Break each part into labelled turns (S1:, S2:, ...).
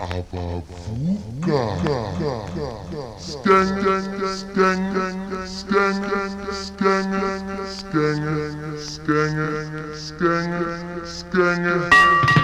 S1: Abavuca. Sting, sting, sting, sting, sting, sting, sting, sting, sting.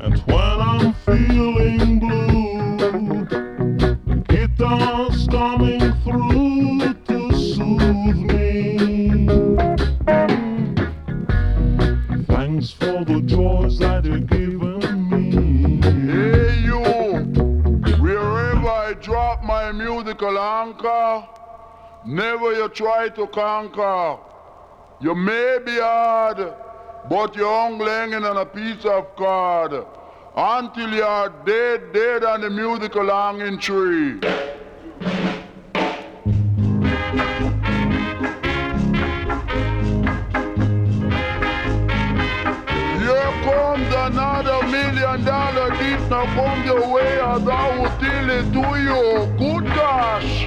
S1: And when I'm feeling blue, guitar's coming through to soothe me. Thanks for the joys that you've given me.
S2: Hey, you, wherever I drop my musical anchor, never you try to conquer. You may be hard both youngling and on a piece of card. until you are dead, dead on the musical longing tree. Here comes another million dollar did now come your way as I will tell it to you. Good gosh.